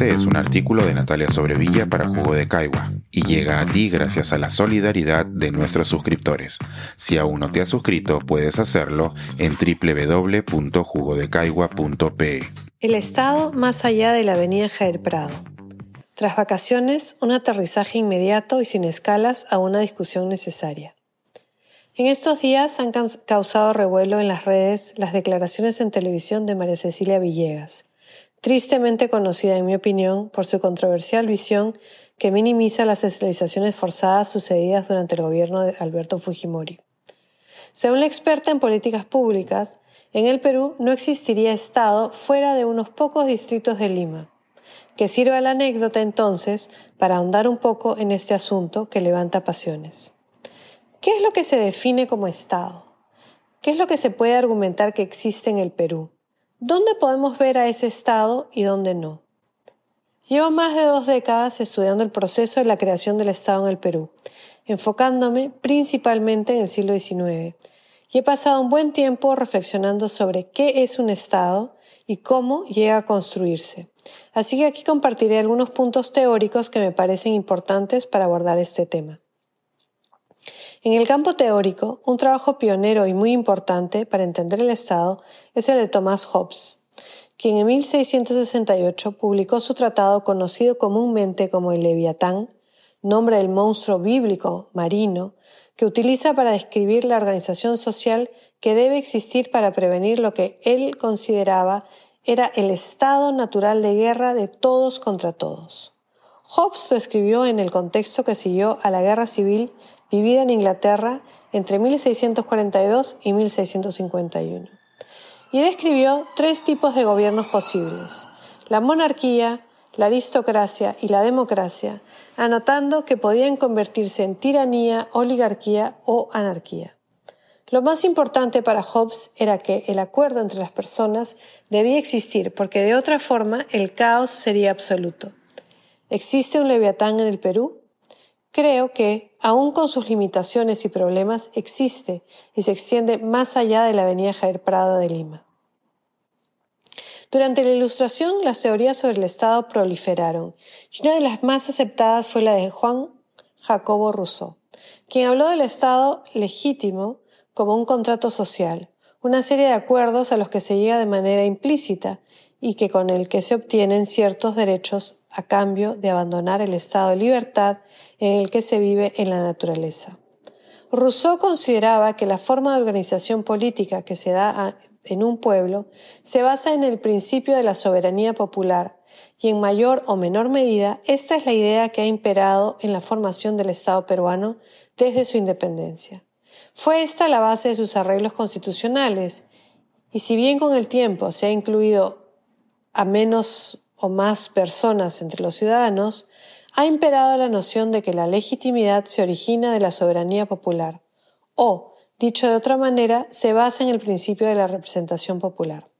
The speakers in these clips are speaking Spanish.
Este es un artículo de Natalia Sobrevilla para Jugo de Caigua y llega a ti gracias a la solidaridad de nuestros suscriptores. Si aún no te has suscrito, puedes hacerlo en www.jugodecaigua.pe. El Estado más allá de la avenida Jair Prado. Tras vacaciones, un aterrizaje inmediato y sin escalas a una discusión necesaria. En estos días han causado revuelo en las redes las declaraciones en televisión de María Cecilia Villegas, tristemente conocida en mi opinión por su controversial visión que minimiza las esterilizaciones forzadas sucedidas durante el gobierno de Alberto Fujimori. Según la experta en políticas públicas, en el Perú no existiría Estado fuera de unos pocos distritos de Lima. Que sirva la anécdota entonces para ahondar un poco en este asunto que levanta pasiones. ¿Qué es lo que se define como Estado? ¿Qué es lo que se puede argumentar que existe en el Perú? ¿Dónde podemos ver a ese Estado y dónde no? Llevo más de dos décadas estudiando el proceso de la creación del Estado en el Perú, enfocándome principalmente en el siglo XIX, y he pasado un buen tiempo reflexionando sobre qué es un Estado y cómo llega a construirse. Así que aquí compartiré algunos puntos teóricos que me parecen importantes para abordar este tema. En el campo teórico, un trabajo pionero y muy importante para entender el Estado es el de Thomas Hobbes, quien en 1668 publicó su tratado conocido comúnmente como el Leviatán, nombre del monstruo bíblico marino, que utiliza para describir la organización social que debe existir para prevenir lo que él consideraba era el estado natural de guerra de todos contra todos. Hobbes lo escribió en el contexto que siguió a la guerra civil vivida en Inglaterra entre 1642 y 1651. Y describió tres tipos de gobiernos posibles, la monarquía, la aristocracia y la democracia, anotando que podían convertirse en tiranía, oligarquía o anarquía. Lo más importante para Hobbes era que el acuerdo entre las personas debía existir porque de otra forma el caos sería absoluto. ¿Existe un leviatán en el Perú? Creo que, aun con sus limitaciones y problemas, existe y se extiende más allá de la avenida Jair Prado de Lima. Durante la Ilustración, las teorías sobre el Estado proliferaron, y una de las más aceptadas fue la de Juan Jacobo Rousseau, quien habló del Estado legítimo como un contrato social, una serie de acuerdos a los que se llega de manera implícita y que con el que se obtienen ciertos derechos a cambio de abandonar el estado de libertad en el que se vive en la naturaleza. Rousseau consideraba que la forma de organización política que se da en un pueblo se basa en el principio de la soberanía popular y en mayor o menor medida esta es la idea que ha imperado en la formación del Estado peruano desde su independencia. Fue esta la base de sus arreglos constitucionales y si bien con el tiempo se ha incluido a menos o más personas entre los ciudadanos, ha imperado la noción de que la legitimidad se origina de la soberanía popular, o, dicho de otra manera, se basa en el principio de la representación popular.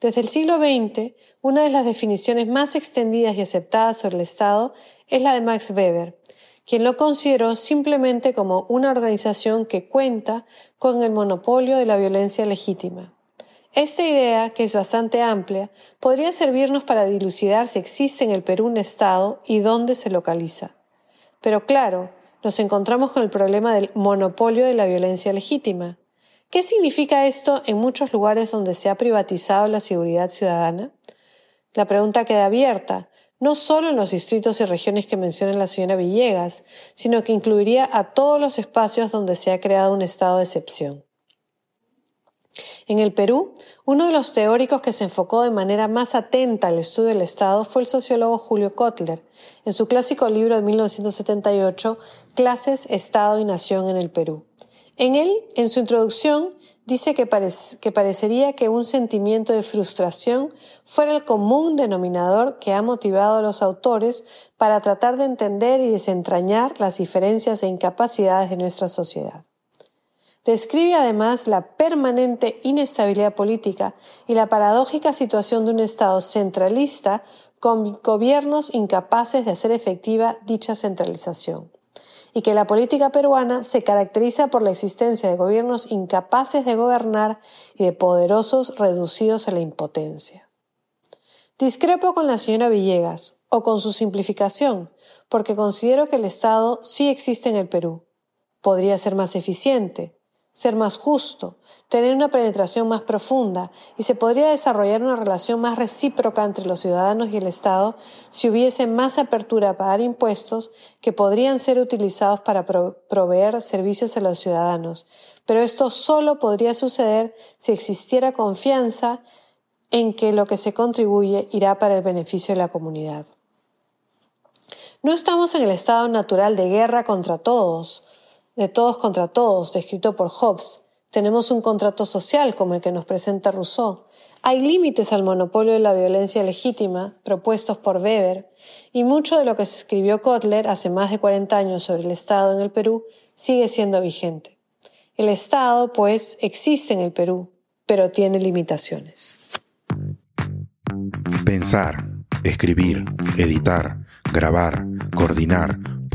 Desde el siglo XX, una de las definiciones más extendidas y aceptadas sobre el Estado es la de Max Weber, quien lo consideró simplemente como una organización que cuenta con el monopolio de la violencia legítima. Esta idea, que es bastante amplia, podría servirnos para dilucidar si existe en el Perú un Estado y dónde se localiza. Pero claro, nos encontramos con el problema del monopolio de la violencia legítima. ¿Qué significa esto en muchos lugares donde se ha privatizado la seguridad ciudadana? La pregunta queda abierta, no solo en los distritos y regiones que menciona la señora Villegas, sino que incluiría a todos los espacios donde se ha creado un estado de excepción. En el Perú, uno de los teóricos que se enfocó de manera más atenta al estudio del Estado fue el sociólogo Julio Kotler, en su clásico libro de 1978, Clases, Estado y Nación en el Perú. En él, en su introducción, dice que, que, parecería que un sentimiento de frustración fuera el común denominador que ha motivado a los autores para tratar de entender y desentrañar las diferencias e incapacidades de nuestra sociedad. Describe además la permanente inestabilidad política y la paradójica situación de un Estado centralista con gobiernos incapaces de hacer efectiva dicha centralización y que la política peruana se caracteriza por la existencia de gobiernos incapaces de gobernar y de poderosos reducidos a la impotencia. Discrepo con la señora Villegas, o con su simplificación, porque considero que el Estado sí existe en el Perú. Podría ser más eficiente, ser más justo, tener una penetración más profunda y se podría desarrollar una relación más recíproca entre los ciudadanos y el Estado si hubiese más apertura a pagar impuestos que podrían ser utilizados para proveer servicios a los ciudadanos. Pero esto solo podría suceder si existiera confianza en que lo que se contribuye irá para el beneficio de la comunidad. No estamos en el estado natural de guerra contra todos, de todos contra todos, descrito por Hobbes. Tenemos un contrato social como el que nos presenta Rousseau. Hay límites al monopolio de la violencia legítima propuestos por Weber y mucho de lo que se escribió Kotler hace más de 40 años sobre el Estado en el Perú sigue siendo vigente. El Estado, pues, existe en el Perú, pero tiene limitaciones. Pensar, escribir, editar, grabar, coordinar,